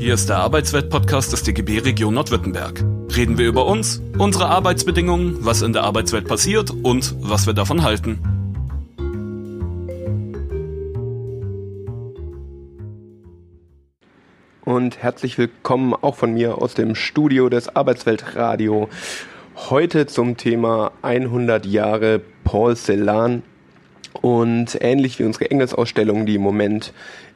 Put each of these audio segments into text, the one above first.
Hier ist der Arbeitswelt-Podcast des DGB Region Nordwürttemberg. Reden wir über uns, unsere Arbeitsbedingungen, was in der Arbeitswelt passiert und was wir davon halten. Und herzlich willkommen auch von mir aus dem Studio des Arbeitsweltradio. Heute zum Thema 100 Jahre Paul Celan und ähnlich wie unsere Engelsausstellung, die im Moment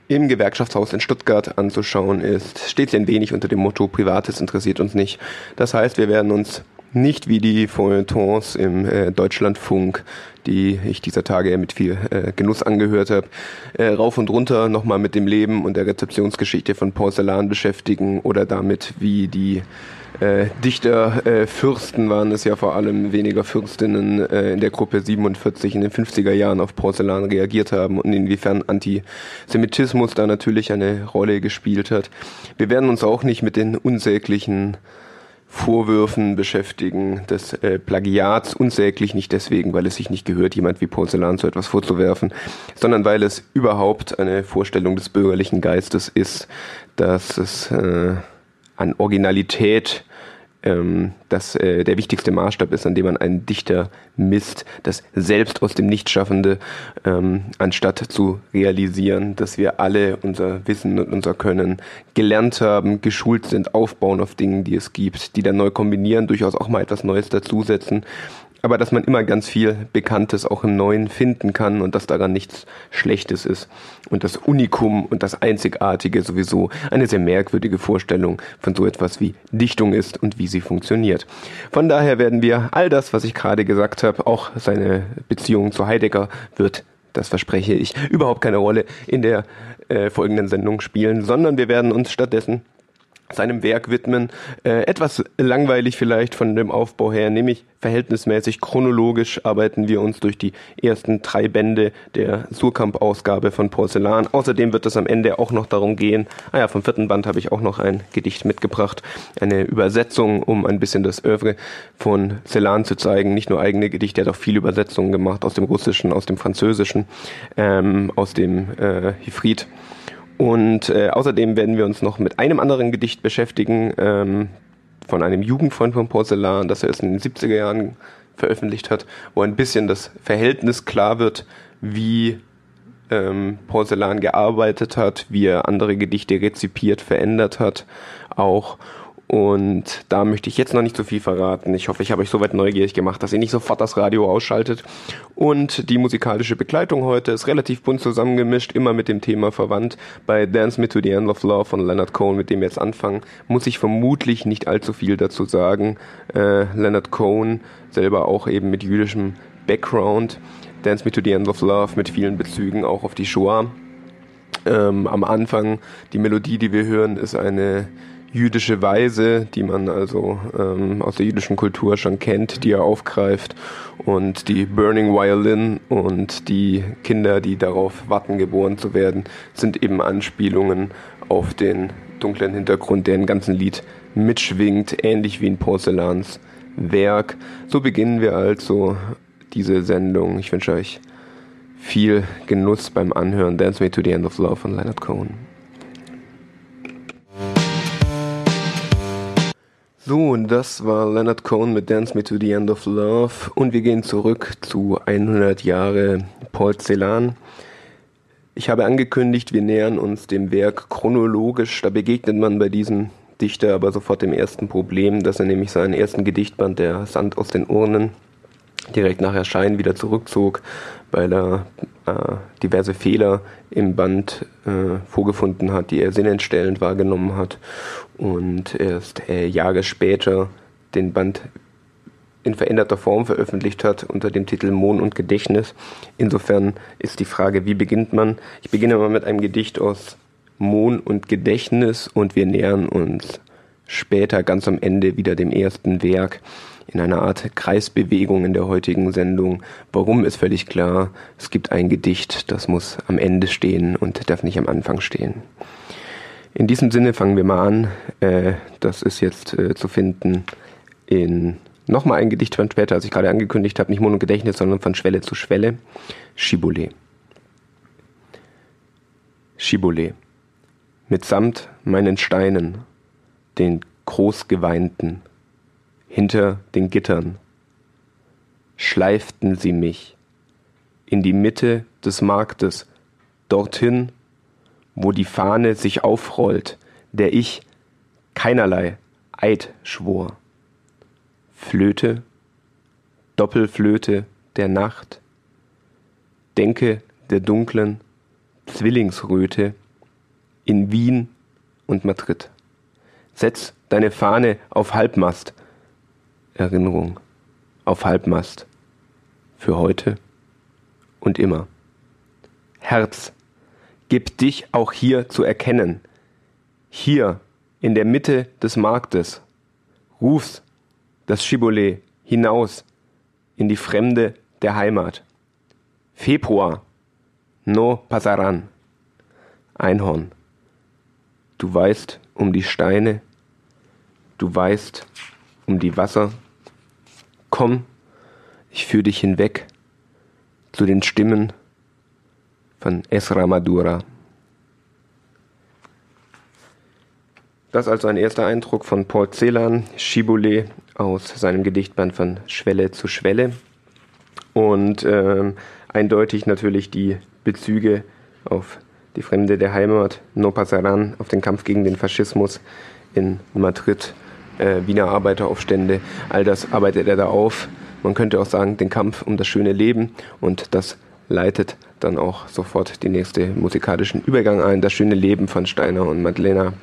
im Gewerkschaftshaus in Stuttgart anzuschauen ist, steht sie ein wenig unter dem Motto Privates interessiert uns nicht. Das heißt, wir werden uns nicht wie die Feuilletons im äh, Deutschlandfunk, die ich dieser Tage mit viel äh, Genuss angehört habe, äh, rauf und runter nochmal mit dem Leben und der Rezeptionsgeschichte von Porzellan beschäftigen oder damit, wie die äh, Dichter, äh, Fürsten waren es ja vor allem, weniger Fürstinnen äh, in der Gruppe 47 in den 50er Jahren auf Porzellan reagiert haben und inwiefern Antisemitismus da natürlich eine Rolle gespielt hat. Wir werden uns auch nicht mit den unsäglichen Vorwürfen beschäftigen des äh, Plagiats unsäglich nicht deswegen, weil es sich nicht gehört, jemand wie Porzellan so etwas vorzuwerfen, sondern weil es überhaupt eine Vorstellung des bürgerlichen Geistes ist, dass es äh, an Originalität ähm, das äh, der wichtigste Maßstab ist, an dem man einen Dichter misst, das selbst aus dem Nichtschaffende, ähm, anstatt zu realisieren, dass wir alle unser Wissen und unser Können gelernt haben, geschult sind, aufbauen auf Dingen, die es gibt, die dann neu kombinieren, durchaus auch mal etwas Neues dazusetzen aber dass man immer ganz viel Bekanntes auch im Neuen finden kann und dass daran nichts Schlechtes ist. Und das Unikum und das Einzigartige sowieso eine sehr merkwürdige Vorstellung von so etwas wie Dichtung ist und wie sie funktioniert. Von daher werden wir all das, was ich gerade gesagt habe, auch seine Beziehung zu Heidegger wird das verspreche ich, überhaupt keine Rolle in der äh, folgenden Sendung spielen, sondern wir werden uns stattdessen seinem Werk widmen. Äh, etwas langweilig vielleicht von dem Aufbau her, nämlich verhältnismäßig chronologisch arbeiten wir uns durch die ersten drei Bände der Surkamp-Ausgabe von Porzellan. Außerdem wird es am Ende auch noch darum gehen, ah ja, vom vierten Band habe ich auch noch ein Gedicht mitgebracht, eine Übersetzung, um ein bisschen das Övre von Celan zu zeigen. Nicht nur eigene Gedichte, er hat auch viele Übersetzungen gemacht aus dem Russischen, aus dem Französischen, ähm, aus dem äh, Hifrid. Und äh, außerdem werden wir uns noch mit einem anderen Gedicht beschäftigen, ähm, von einem Jugendfreund von Porzellan, das er erst in den 70er Jahren veröffentlicht hat, wo ein bisschen das Verhältnis klar wird, wie ähm, Porzellan gearbeitet hat, wie er andere Gedichte rezipiert, verändert hat, auch. Und da möchte ich jetzt noch nicht so viel verraten. Ich hoffe, ich habe euch soweit neugierig gemacht, dass ihr nicht sofort das Radio ausschaltet. Und die musikalische Begleitung heute ist relativ bunt zusammengemischt, immer mit dem Thema verwandt. Bei Dance Me to the End of Love von Leonard Cohen, mit dem wir jetzt anfangen, muss ich vermutlich nicht allzu viel dazu sagen. Äh, Leonard Cohen, selber auch eben mit jüdischem Background. Dance Me to the End of Love mit vielen Bezügen auch auf die Shoah. Ähm, am Anfang, die Melodie, die wir hören, ist eine jüdische Weise, die man also ähm, aus der jüdischen Kultur schon kennt, die er aufgreift. Und die Burning Violin und die Kinder, die darauf warten, geboren zu werden, sind eben Anspielungen auf den dunklen Hintergrund, der im ganzen Lied mitschwingt, ähnlich wie in Porzellans Werk. So beginnen wir also diese Sendung. Ich wünsche euch viel Genuss beim Anhören. Dance Me to the End of Love von Leonard Cohen. So, und das war Leonard Cohen mit Dance Me to the End of Love und wir gehen zurück zu 100 Jahre Celan. Ich habe angekündigt, wir nähern uns dem Werk chronologisch. Da begegnet man bei diesem Dichter aber sofort dem ersten Problem, dass er nämlich seinen ersten Gedichtband, der Sand aus den Urnen, direkt nach Erscheinen wieder zurückzog, weil er äh, diverse Fehler im Band äh, vorgefunden hat, die er sinnentstellend wahrgenommen hat und erst äh, Jahre später den Band in veränderter Form veröffentlicht hat unter dem Titel Mohn und Gedächtnis. Insofern ist die Frage, wie beginnt man? Ich beginne mal mit einem Gedicht aus Mohn und Gedächtnis und wir nähern uns später ganz am Ende wieder dem ersten Werk in einer Art Kreisbewegung in der heutigen Sendung. Warum ist völlig klar. Es gibt ein Gedicht, das muss am Ende stehen und darf nicht am Anfang stehen. In diesem Sinne fangen wir mal an. Äh, das ist jetzt äh, zu finden in nochmal ein Gedicht von später, als ich gerade angekündigt habe, nicht Monogedächtnis, sondern von Schwelle zu Schwelle. Shibboleth. Shibboleth. mitsamt meinen Steinen, den großgeweinten, hinter den Gittern, schleiften sie mich in die Mitte des Marktes, dorthin, wo die Fahne sich aufrollt, der ich keinerlei Eid schwor. Flöte, Doppelflöte der Nacht, denke der dunklen Zwillingsröte in Wien und Madrid. Setz deine Fahne auf Halbmast, Erinnerung, auf Halbmast, für heute und immer. Herz, gib dich auch hier zu erkennen, hier in der Mitte des Marktes, rufst das Schibolet hinaus in die Fremde der Heimat. Februar, no pasaran. Einhorn, du weißt um die Steine, du weißt um die Wasser. Komm, ich führe dich hinweg zu den Stimmen von Esra Madura. Das also ein erster Eindruck von Paul Celan, Shibboleth aus seinem Gedichtband von Schwelle zu Schwelle. Und ähm, eindeutig natürlich die Bezüge auf die Fremde der Heimat, No Pasaran, auf den Kampf gegen den Faschismus in Madrid, äh, Wiener Arbeiteraufstände, all das arbeitet er da auf man könnte auch sagen, den Kampf um das schöne Leben und das leitet dann auch sofort den nächsten musikalischen Übergang ein. Das schöne Leben von Steiner und Madlena.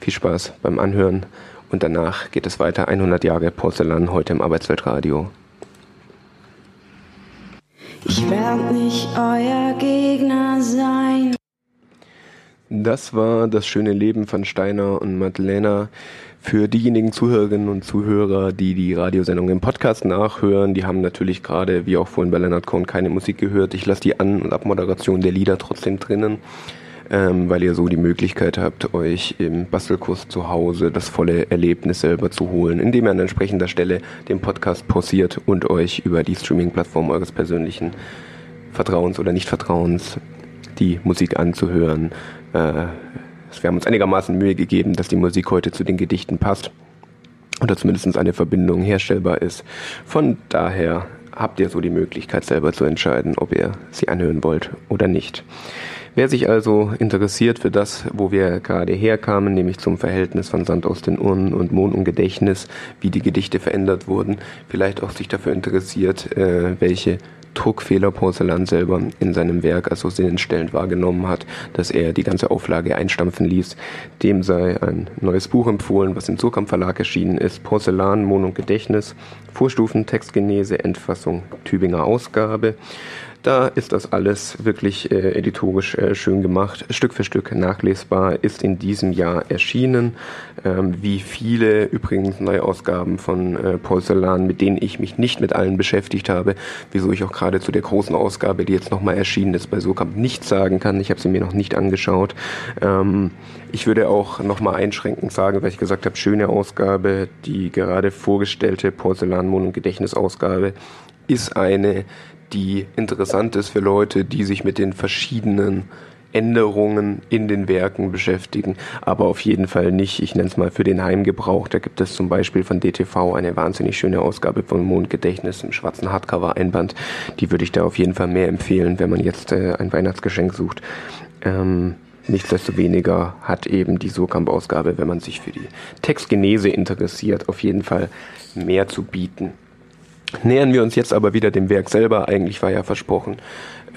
Viel Spaß beim Anhören und danach geht es weiter. 100 Jahre Porzellan heute im Arbeitsweltradio. Ich werde nicht euer Gegner sein. Das war das schöne Leben von Steiner und Madlena. Für diejenigen Zuhörerinnen und Zuhörer, die die Radiosendung im Podcast nachhören, die haben natürlich gerade, wie auch vorhin bei Leonard Cohn, keine Musik gehört. Ich lasse die An- und Abmoderation der Lieder trotzdem drinnen, ähm, weil ihr so die Möglichkeit habt, euch im Bastelkurs zu Hause das volle Erlebnis selber zu holen, indem ihr an entsprechender Stelle den Podcast pausiert und euch über die Streaming-Plattform eures persönlichen Vertrauens oder Nichtvertrauens die Musik anzuhören. Äh, wir haben uns einigermaßen Mühe gegeben, dass die Musik heute zu den Gedichten passt oder zumindest eine Verbindung herstellbar ist. Von daher habt ihr so die Möglichkeit selber zu entscheiden, ob ihr sie anhören wollt oder nicht. Wer sich also interessiert für das, wo wir gerade herkamen, nämlich zum Verhältnis von Sand aus den Urnen und Mond und Gedächtnis, wie die Gedichte verändert wurden, vielleicht auch sich dafür interessiert, äh, welche Druckfehler Porzellan selber in seinem Werk als so sinnenstellend wahrgenommen hat, dass er die ganze Auflage einstampfen ließ. Dem sei ein neues Buch empfohlen, was im Surkamp Verlag erschienen ist. Porzellan, Mon und Gedächtnis, Vorstufen, Textgenese, Endfassung, Tübinger Ausgabe. Da ist das alles wirklich äh, editorisch äh, schön gemacht, Stück für Stück nachlesbar, ist in diesem Jahr erschienen. Ähm, wie viele übrigens Neuausgaben von äh, Porzellan, mit denen ich mich nicht mit allen beschäftigt habe, wieso ich auch gerade zu der großen Ausgabe, die jetzt nochmal erschienen ist, bei Sokamp nichts sagen kann. Ich habe sie mir noch nicht angeschaut. Ähm, ich würde auch nochmal einschränkend sagen, weil ich gesagt habe, schöne Ausgabe, die gerade vorgestellte Porzellanmond- und Gedächtnisausgabe ist eine, die interessant ist für Leute, die sich mit den verschiedenen Änderungen in den Werken beschäftigen, aber auf jeden Fall nicht, ich nenne es mal für den Heimgebrauch. Da gibt es zum Beispiel von DTV eine wahnsinnig schöne Ausgabe von Mondgedächtnis im schwarzen Hardcover-Einband. Die würde ich da auf jeden Fall mehr empfehlen, wenn man jetzt äh, ein Weihnachtsgeschenk sucht. Ähm, Nichtsdestoweniger hat eben die Surkamp-Ausgabe, wenn man sich für die Textgenese interessiert, auf jeden Fall mehr zu bieten. Nähern wir uns jetzt aber wieder dem Werk selber. Eigentlich war ja versprochen,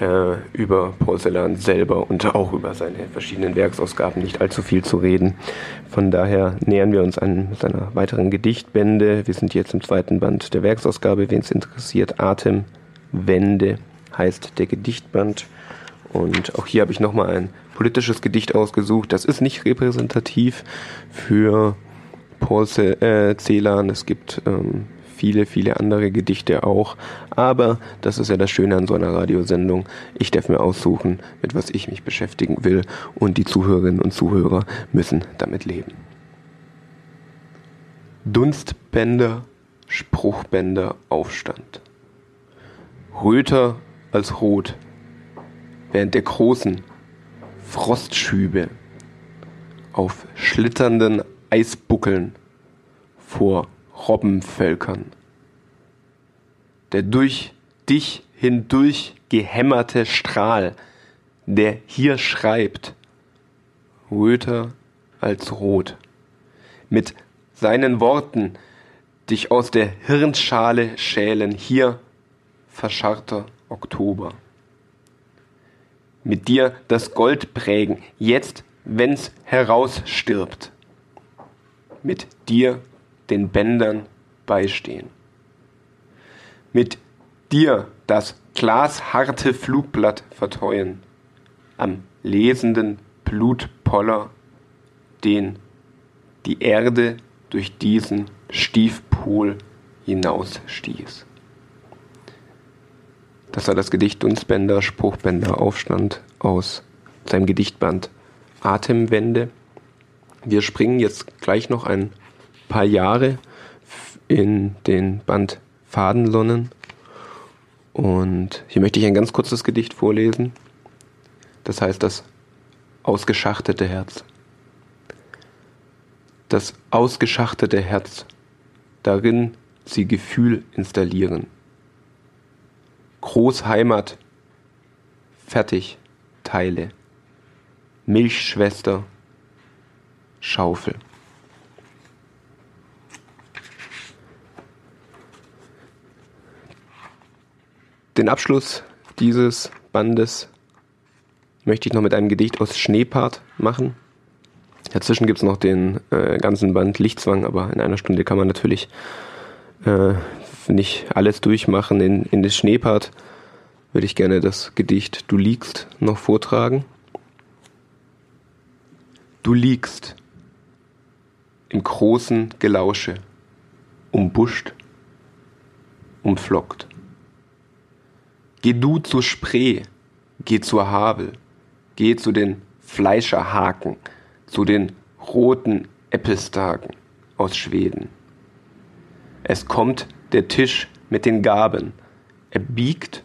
äh, über Porzellan selber und auch über seine verschiedenen Werksausgaben nicht allzu viel zu reden. Von daher nähern wir uns an seiner weiteren Gedichtbände. Wir sind jetzt im zweiten Band der Werksausgabe. Wen es interessiert, Atemwende heißt der Gedichtband. Und auch hier habe ich nochmal ein politisches Gedicht ausgesucht. Das ist nicht repräsentativ für Paul Celan. Es gibt ähm, viele, viele andere Gedichte auch. Aber das ist ja das Schöne an so einer Radiosendung. Ich darf mir aussuchen, mit was ich mich beschäftigen will und die Zuhörerinnen und Zuhörer müssen damit leben. Dunstbänder, Spruchbänder, Aufstand. Röter als rot, während der großen Frostschübe auf schlitternden Eisbuckeln vor Robbenvölkern. Der durch dich hindurch gehämmerte Strahl, der hier schreibt, röter als rot, mit seinen Worten dich aus der Hirnschale schälen, hier verscharrter Oktober. Mit dir das Gold prägen, jetzt, wenn's herausstirbt. Mit dir den Bändern beistehen. Mit dir das glasharte Flugblatt verteuen, am lesenden Blutpoller, den die Erde durch diesen Stiefpol hinausstieß. Das war das Gedicht Dunstbänder, Spruchbänder, Aufstand aus seinem Gedichtband Atemwende. Wir springen jetzt gleich noch ein paar Jahre in den Band Fadenlonnen. Und hier möchte ich ein ganz kurzes Gedicht vorlesen. Das heißt das ausgeschachtete Herz. Das ausgeschachtete Herz, darin sie Gefühl installieren. Großheimat, fertig, Teile. Milchschwester, Schaufel. Den Abschluss dieses Bandes möchte ich noch mit einem Gedicht aus Schneepart machen. Dazwischen gibt es noch den äh, ganzen Band Lichtzwang, aber in einer Stunde kann man natürlich äh, nicht alles durchmachen. In, in das Schneepart würde ich gerne das Gedicht Du liegst noch vortragen. Du liegst im großen Gelausche, umbuscht, umflockt. Geh du zur Spree, geh zur Havel, geh zu den Fleischerhaken, zu den roten Äppelstagen aus Schweden. Es kommt der Tisch mit den Gaben, er biegt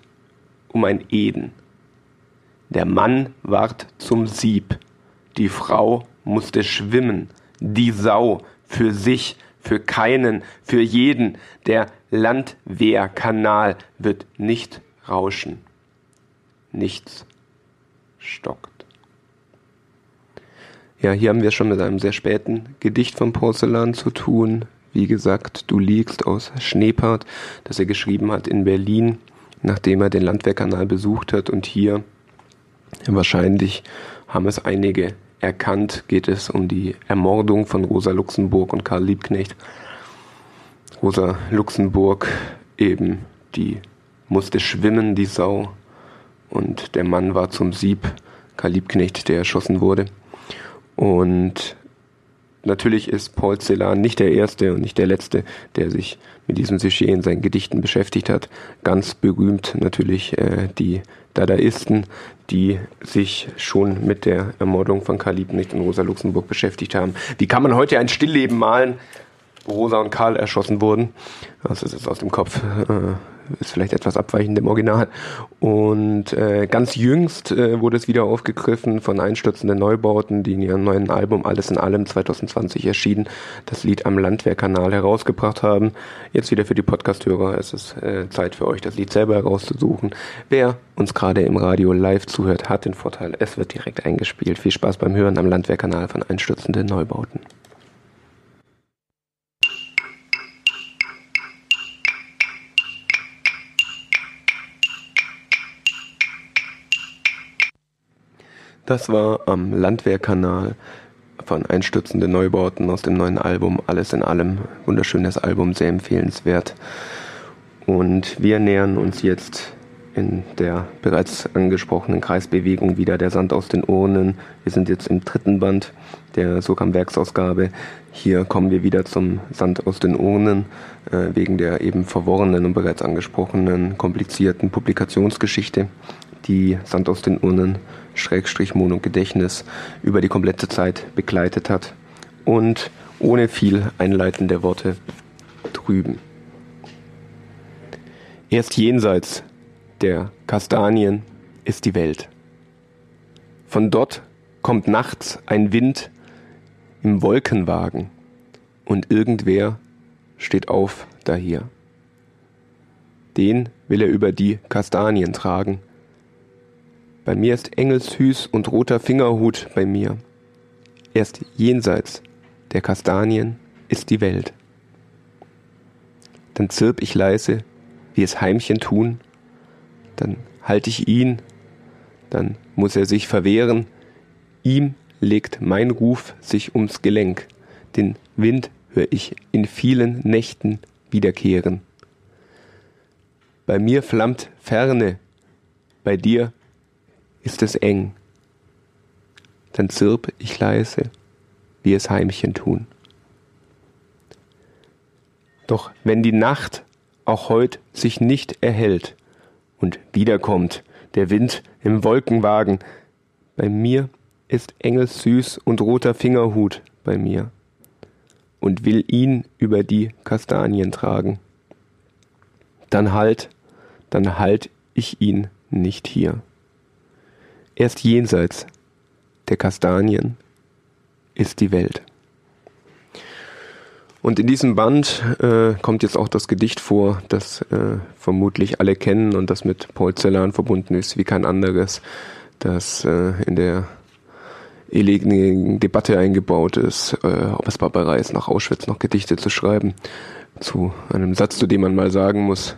um ein Eden. Der Mann ward zum Sieb, die Frau musste schwimmen, die Sau für sich, für keinen, für jeden. Der Landwehrkanal wird nicht Rauschen. Nichts stockt. Ja, hier haben wir schon mit einem sehr späten Gedicht von Porzellan zu tun. Wie gesagt, du liegst aus Schneepart, das er geschrieben hat in Berlin, nachdem er den Landwehrkanal besucht hat. Und hier, wahrscheinlich haben es einige erkannt, geht es um die Ermordung von Rosa Luxemburg und Karl Liebknecht. Rosa Luxemburg eben die musste schwimmen, die Sau. Und der Mann war zum Sieb, Karl Liebknecht, der erschossen wurde. Und natürlich ist Paul Celan nicht der Erste und nicht der Letzte, der sich mit diesem Sujet in seinen Gedichten beschäftigt hat. Ganz berühmt natürlich äh, die Dadaisten, die sich schon mit der Ermordung von Karl Liebknecht und Rosa Luxemburg beschäftigt haben. Wie kann man heute ein Stillleben malen, Rosa und Karl erschossen wurden? Das ist jetzt aus dem Kopf äh, ist vielleicht etwas abweichend im Original. Und äh, ganz jüngst äh, wurde es wieder aufgegriffen von einstürzenden Neubauten, die in ihrem neuen Album Alles in allem 2020 erschienen, das Lied am Landwehrkanal herausgebracht haben. Jetzt wieder für die Podcast-Hörer, es ist äh, Zeit für euch, das Lied selber herauszusuchen. Wer uns gerade im Radio live zuhört, hat den Vorteil, es wird direkt eingespielt. Viel Spaß beim Hören am Landwehrkanal von einstürzenden Neubauten. Das war am Landwehrkanal von einstürzenden Neubauten aus dem neuen Album Alles in allem. Wunderschönes Album, sehr empfehlenswert. Und wir nähern uns jetzt in der bereits angesprochenen Kreisbewegung wieder der Sand aus den Urnen. Wir sind jetzt im dritten Band der Sokam Werksausgabe. Hier kommen wir wieder zum Sand aus den Urnen äh, wegen der eben verworrenen und bereits angesprochenen komplizierten Publikationsgeschichte, die Sand aus den Urnen Schrägstrich Mon und Gedächtnis über die komplette Zeit begleitet hat und ohne viel einleitende Worte drüben. Erst jenseits der Kastanien ist die Welt. Von dort kommt nachts ein Wind, im Wolkenwagen und irgendwer steht auf da hier. Den will er über die Kastanien tragen. Bei mir ist Engelshüß und roter Fingerhut bei mir. Erst jenseits der Kastanien ist die Welt. Dann zirp ich leise, wie es Heimchen tun, dann halt ich ihn, dann muss er sich verwehren, ihm legt mein Ruf sich ums Gelenk, den Wind hör ich in vielen Nächten wiederkehren. Bei mir flammt Ferne, bei dir ist es eng. Dann zirp ich leise, wie es Heimchen tun. Doch wenn die Nacht auch heut sich nicht erhellt und wiederkommt der Wind im Wolkenwagen, bei mir ist Engelssüß und roter Fingerhut bei mir und will ihn über die Kastanien tragen. Dann halt, dann halt ich ihn nicht hier. Erst jenseits der Kastanien ist die Welt. Und in diesem Band äh, kommt jetzt auch das Gedicht vor, das äh, vermutlich alle kennen und das mit Paul Celan verbunden ist wie kein anderes, das äh, in der ewigen Debatte eingebaut ist, äh, ob es Barbarei ist, nach Auschwitz noch Gedichte zu schreiben. Zu einem Satz, zu dem man mal sagen muss,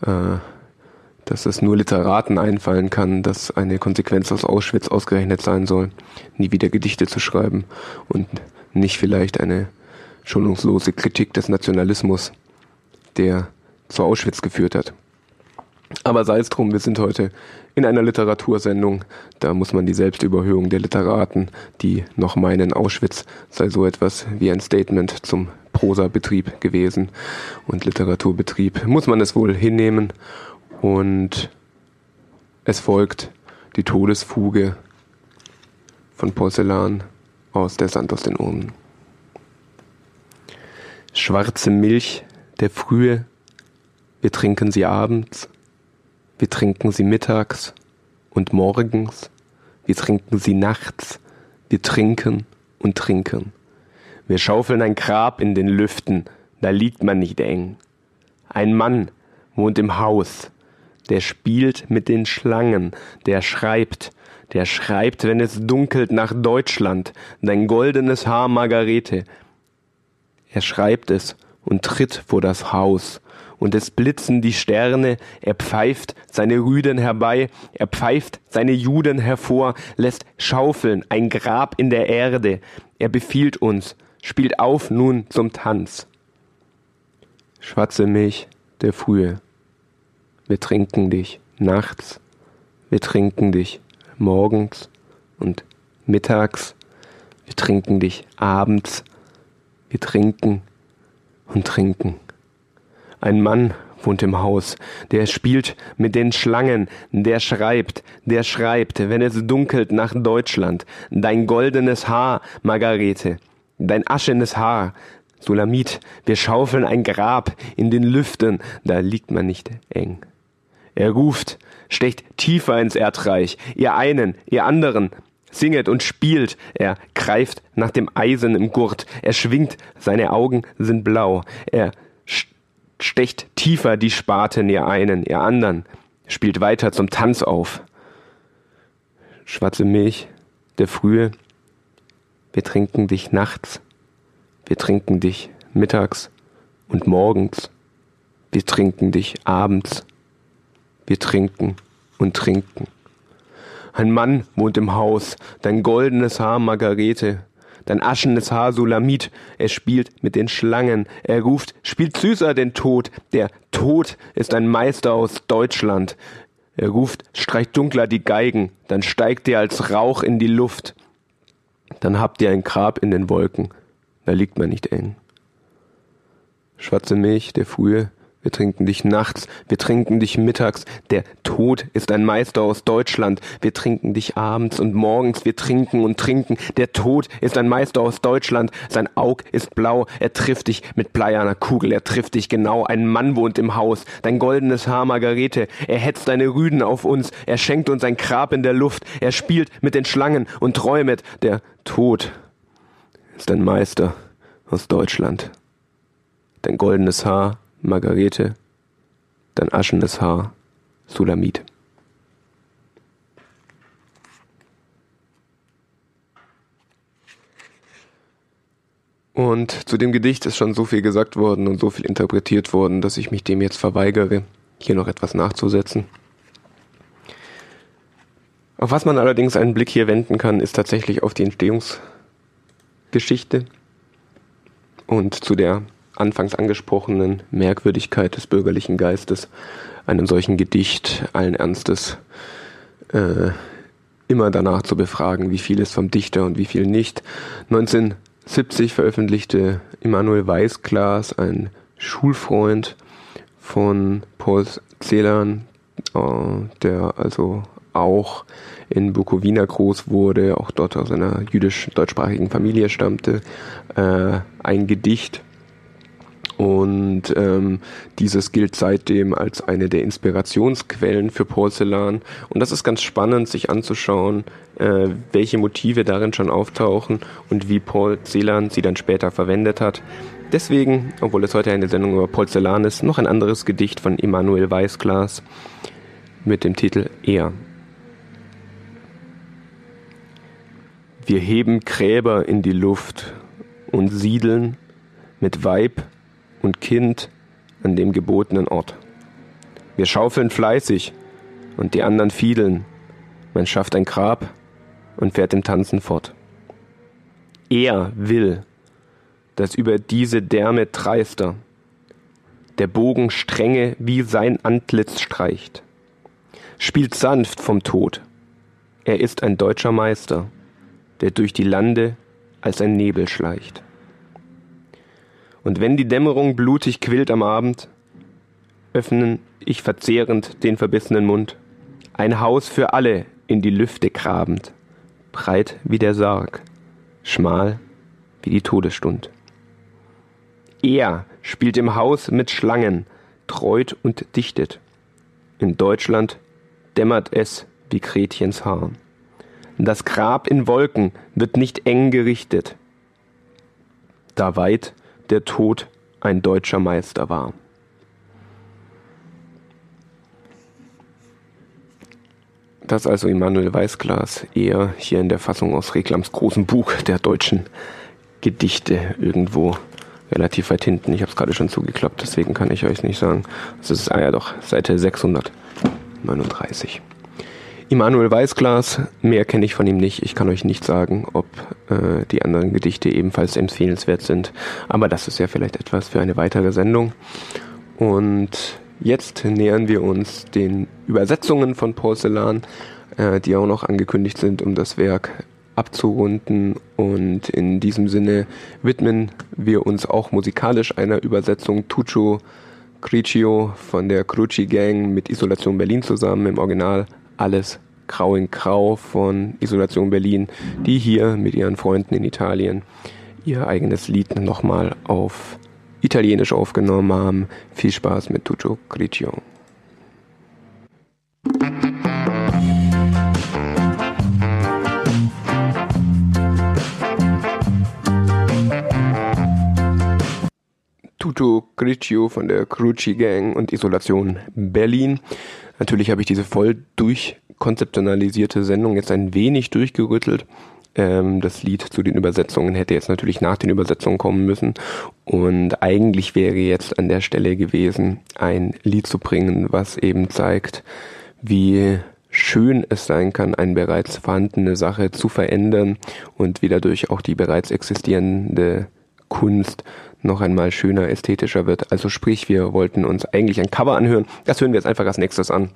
äh, dass es nur Literaten einfallen kann, dass eine Konsequenz aus Auschwitz ausgerechnet sein soll, nie wieder Gedichte zu schreiben und nicht vielleicht eine schonungslose Kritik des Nationalismus, der zu Auschwitz geführt hat. Aber sei es drum, wir sind heute in einer Literatursendung. Da muss man die Selbstüberhöhung der Literaten, die noch meinen, Auschwitz sei so etwas wie ein Statement zum Prosabetrieb gewesen und Literaturbetrieb, muss man es wohl hinnehmen. Und es folgt die Todesfuge von Porzellan aus der Sand aus den Urnen. Schwarze Milch der Frühe, wir trinken sie abends, wir trinken sie mittags und morgens, wir trinken sie nachts, wir trinken und trinken. Wir schaufeln ein Grab in den Lüften, da liegt man nicht eng. Ein Mann wohnt im Haus, der spielt mit den Schlangen, der schreibt, der schreibt, wenn es dunkelt nach Deutschland, dein goldenes Haar Margarete, er schreibt es und tritt vor das Haus, und es blitzen die Sterne, er pfeift seine Rüden herbei, er pfeift seine Juden hervor, lässt schaufeln ein Grab in der Erde, er befiehlt uns, spielt auf nun zum Tanz. Schwarze Milch der Frühe, wir trinken dich nachts, wir trinken dich morgens und mittags, wir trinken dich abends, wir trinken und trinken. Ein Mann wohnt im Haus, der spielt mit den Schlangen, der schreibt, der schreibt, wenn es dunkelt nach Deutschland, dein goldenes Haar, Margarete, dein aschenes Haar, Sulamit, wir schaufeln ein Grab in den Lüften, da liegt man nicht eng. Er ruft, stecht tiefer ins Erdreich, ihr einen, ihr anderen, singet und spielt, er greift nach dem Eisen im Gurt, er schwingt, seine Augen sind blau, er stecht tiefer die Spaten, ihr einen, ihr anderen, spielt weiter zum Tanz auf. Schwarze Milch, der Frühe, wir trinken dich nachts, wir trinken dich mittags und morgens, wir trinken dich abends, wir trinken und trinken. Ein Mann wohnt im Haus, dein goldenes Haar Margarete, dein aschenes Haar Sulamit, er spielt mit den Schlangen, er ruft, spielt süßer den Tod, der Tod ist ein Meister aus Deutschland. Er ruft, streicht dunkler die Geigen, dann steigt ihr als Rauch in die Luft. Dann habt ihr ein Grab in den Wolken, da liegt man nicht eng. Schwarze Milch, der frühe, wir trinken dich nachts, wir trinken dich mittags. Der Tod ist ein Meister aus Deutschland. Wir trinken dich abends und morgens, wir trinken und trinken. Der Tod ist ein Meister aus Deutschland. Sein Aug ist blau, er trifft dich mit bleierner Kugel, er trifft dich genau. Ein Mann wohnt im Haus, dein goldenes Haar Margarete. Er hetzt deine Rüden auf uns, er schenkt uns ein Grab in der Luft. Er spielt mit den Schlangen und träumet. Der Tod ist ein Meister aus Deutschland. Dein goldenes Haar, Margarete, dein aschenes Haar, Sulamit. Und zu dem Gedicht ist schon so viel gesagt worden und so viel interpretiert worden, dass ich mich dem jetzt verweigere, hier noch etwas nachzusetzen. Auf was man allerdings einen Blick hier wenden kann, ist tatsächlich auf die Entstehungsgeschichte und zu der anfangs angesprochenen Merkwürdigkeit des bürgerlichen Geistes, einem solchen Gedicht allen Ernstes äh, immer danach zu befragen, wie viel ist vom Dichter und wie viel nicht. 1970 veröffentlichte Immanuel Weißglas, ein Schulfreund von Paul Celan, äh, der also auch in Bukowina groß wurde, auch dort aus einer jüdisch-deutschsprachigen Familie stammte, äh, ein Gedicht. Und ähm, dieses gilt seitdem als eine der Inspirationsquellen für Porzellan. Und das ist ganz spannend, sich anzuschauen, äh, welche Motive darin schon auftauchen und wie Celan sie dann später verwendet hat. Deswegen, obwohl es heute eine Sendung über Porzellan ist, noch ein anderes Gedicht von Emanuel Weißglas mit dem Titel Er. Wir heben Gräber in die Luft und siedeln mit Weib und Kind an dem gebotenen Ort. Wir schaufeln fleißig und die anderen fiedeln. Man schafft ein Grab und fährt im Tanzen fort. Er will, dass über diese Därme dreister der Bogen strenge wie sein Antlitz streicht. Spielt sanft vom Tod. Er ist ein deutscher Meister der durch die Lande als ein Nebel schleicht. Und wenn die Dämmerung blutig quillt am Abend, öffnen ich verzehrend den verbissenen Mund, ein Haus für alle in die Lüfte grabend, breit wie der Sarg, schmal wie die Todesstund. Er spielt im Haus mit Schlangen, treut und dichtet. In Deutschland dämmert es wie Gretchens Haar. Das Grab in Wolken wird nicht eng gerichtet, da weit der Tod ein deutscher Meister war. Das also Immanuel Weißglas, eher hier in der Fassung aus Reklams großem Buch der deutschen Gedichte irgendwo relativ weit hinten. Ich habe es gerade schon zugeklappt, deswegen kann ich euch nicht sagen. Das ist ah ja doch Seite 639. Immanuel Weißglas, mehr kenne ich von ihm nicht. Ich kann euch nicht sagen, ob äh, die anderen Gedichte ebenfalls empfehlenswert sind. Aber das ist ja vielleicht etwas für eine weitere Sendung. Und jetzt nähern wir uns den Übersetzungen von Porzellan, äh, die auch noch angekündigt sind, um das Werk abzurunden. Und in diesem Sinne widmen wir uns auch musikalisch einer Übersetzung Tuccio Criccio von der Cruci Gang mit Isolation Berlin zusammen im Original alles grau in grau von Isolation Berlin, die hier mit ihren Freunden in Italien ihr eigenes Lied nochmal auf Italienisch aufgenommen haben. Viel Spaß mit Tuccio Criccio. Tuto Griccio von der Cruci Gang und Isolation Berlin. Natürlich habe ich diese voll durchkonzeptionalisierte Sendung jetzt ein wenig durchgerüttelt. Ähm, das Lied zu den Übersetzungen hätte jetzt natürlich nach den Übersetzungen kommen müssen. Und eigentlich wäre jetzt an der Stelle gewesen, ein Lied zu bringen, was eben zeigt, wie schön es sein kann, eine bereits vorhandene Sache zu verändern und wie dadurch auch die bereits existierende Kunst noch einmal schöner, ästhetischer wird. Also sprich, wir wollten uns eigentlich ein Cover anhören. Das hören wir jetzt einfach als nächstes an.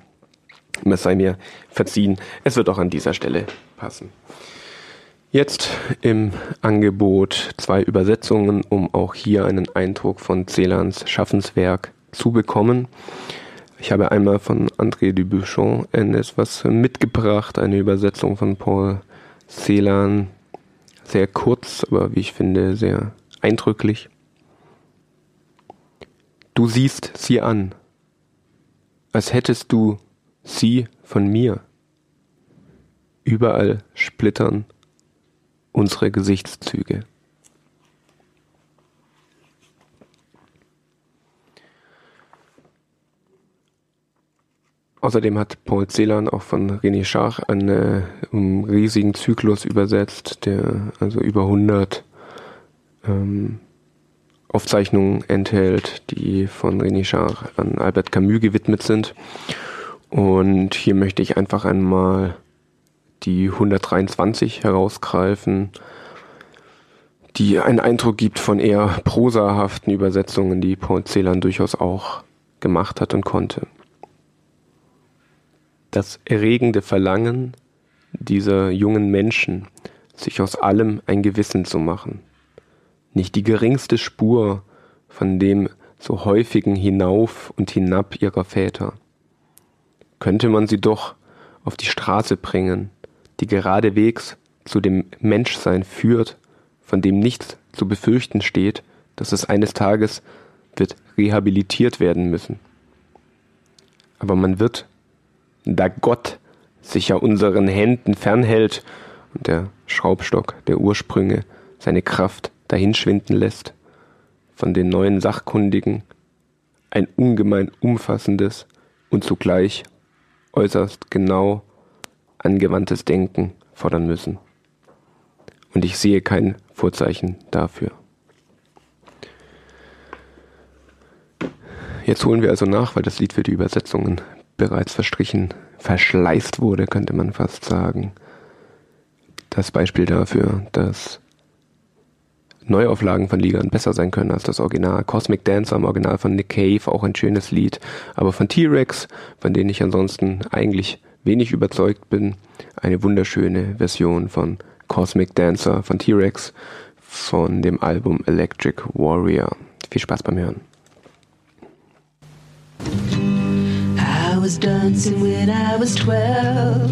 Es sei mir verziehen. Es wird auch an dieser Stelle passen. Jetzt im Angebot zwei Übersetzungen, um auch hier einen Eindruck von Celans Schaffenswerk zu bekommen. Ich habe einmal von André Dubuchon etwas mitgebracht, eine Übersetzung von Paul Celan. Sehr kurz, aber wie ich finde, sehr eindrücklich. Du siehst sie an, als hättest du sie von mir. Überall splittern unsere Gesichtszüge. Außerdem hat Paul Celan auch von René Schach einen, äh, einen riesigen Zyklus übersetzt, der also über 100 ähm, Aufzeichnungen enthält, die von René Char an Albert Camus gewidmet sind. Und hier möchte ich einfach einmal die 123 herausgreifen, die einen Eindruck gibt von eher prosahaften Übersetzungen, die Paul Celan durchaus auch gemacht hat und konnte. Das erregende Verlangen dieser jungen Menschen, sich aus allem ein Gewissen zu machen – nicht die geringste Spur von dem so häufigen Hinauf und Hinab ihrer Väter. Könnte man sie doch auf die Straße bringen, die geradewegs zu dem Menschsein führt, von dem nichts zu befürchten steht, dass es eines Tages wird rehabilitiert werden müssen. Aber man wird, da Gott sich ja unseren Händen fernhält und der Schraubstock der Ursprünge seine Kraft dahinschwinden lässt, von den neuen Sachkundigen ein ungemein umfassendes und zugleich äußerst genau angewandtes Denken fordern müssen. Und ich sehe kein Vorzeichen dafür. Jetzt holen wir also nach, weil das Lied für die Übersetzungen bereits verstrichen, verschleißt wurde, könnte man fast sagen. Das Beispiel dafür, dass Neuauflagen von Liedern besser sein können als das Original. Cosmic Dancer im Original von Nick Cave, auch ein schönes Lied. Aber von T-Rex, von denen ich ansonsten eigentlich wenig überzeugt bin, eine wunderschöne Version von Cosmic Dancer von T-Rex von dem Album Electric Warrior. Viel Spaß beim Hören. I was dancing when I was 12.